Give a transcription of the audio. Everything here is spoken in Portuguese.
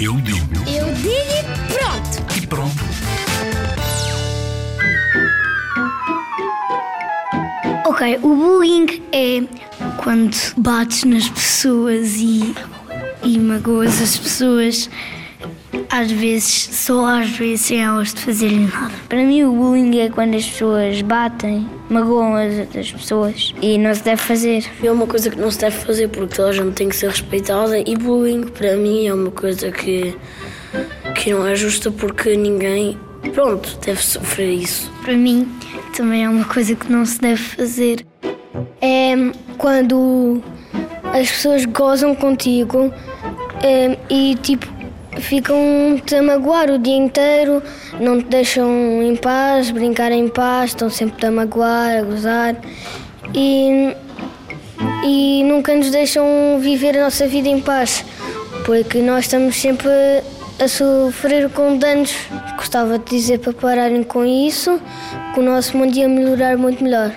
Eu digo Eu digo e pronto. e pronto. Ok, o bullying é quando bates nas pessoas e, e magoas as pessoas, às vezes, só às vezes, sem elas te fazerem nada. Para mim, o bullying é quando as pessoas batem, magoam as outras pessoas e não se deve fazer. É uma coisa que não se deve fazer porque toda a gente tem que ser respeitada e bullying para mim é uma coisa que, que não é justa porque ninguém, pronto, deve sofrer isso. Para mim, também é uma coisa que não se deve fazer. É quando as pessoas gozam contigo é, e tipo ficam-te a magoar o dia inteiro, não te deixam em paz, brincar em paz, estão sempre a magoar, a gozar e, e nunca nos deixam viver a nossa vida em paz, porque nós estamos sempre a sofrer com danos. Gostava de dizer para pararem com isso, que o nosso mundo ia melhorar muito melhor.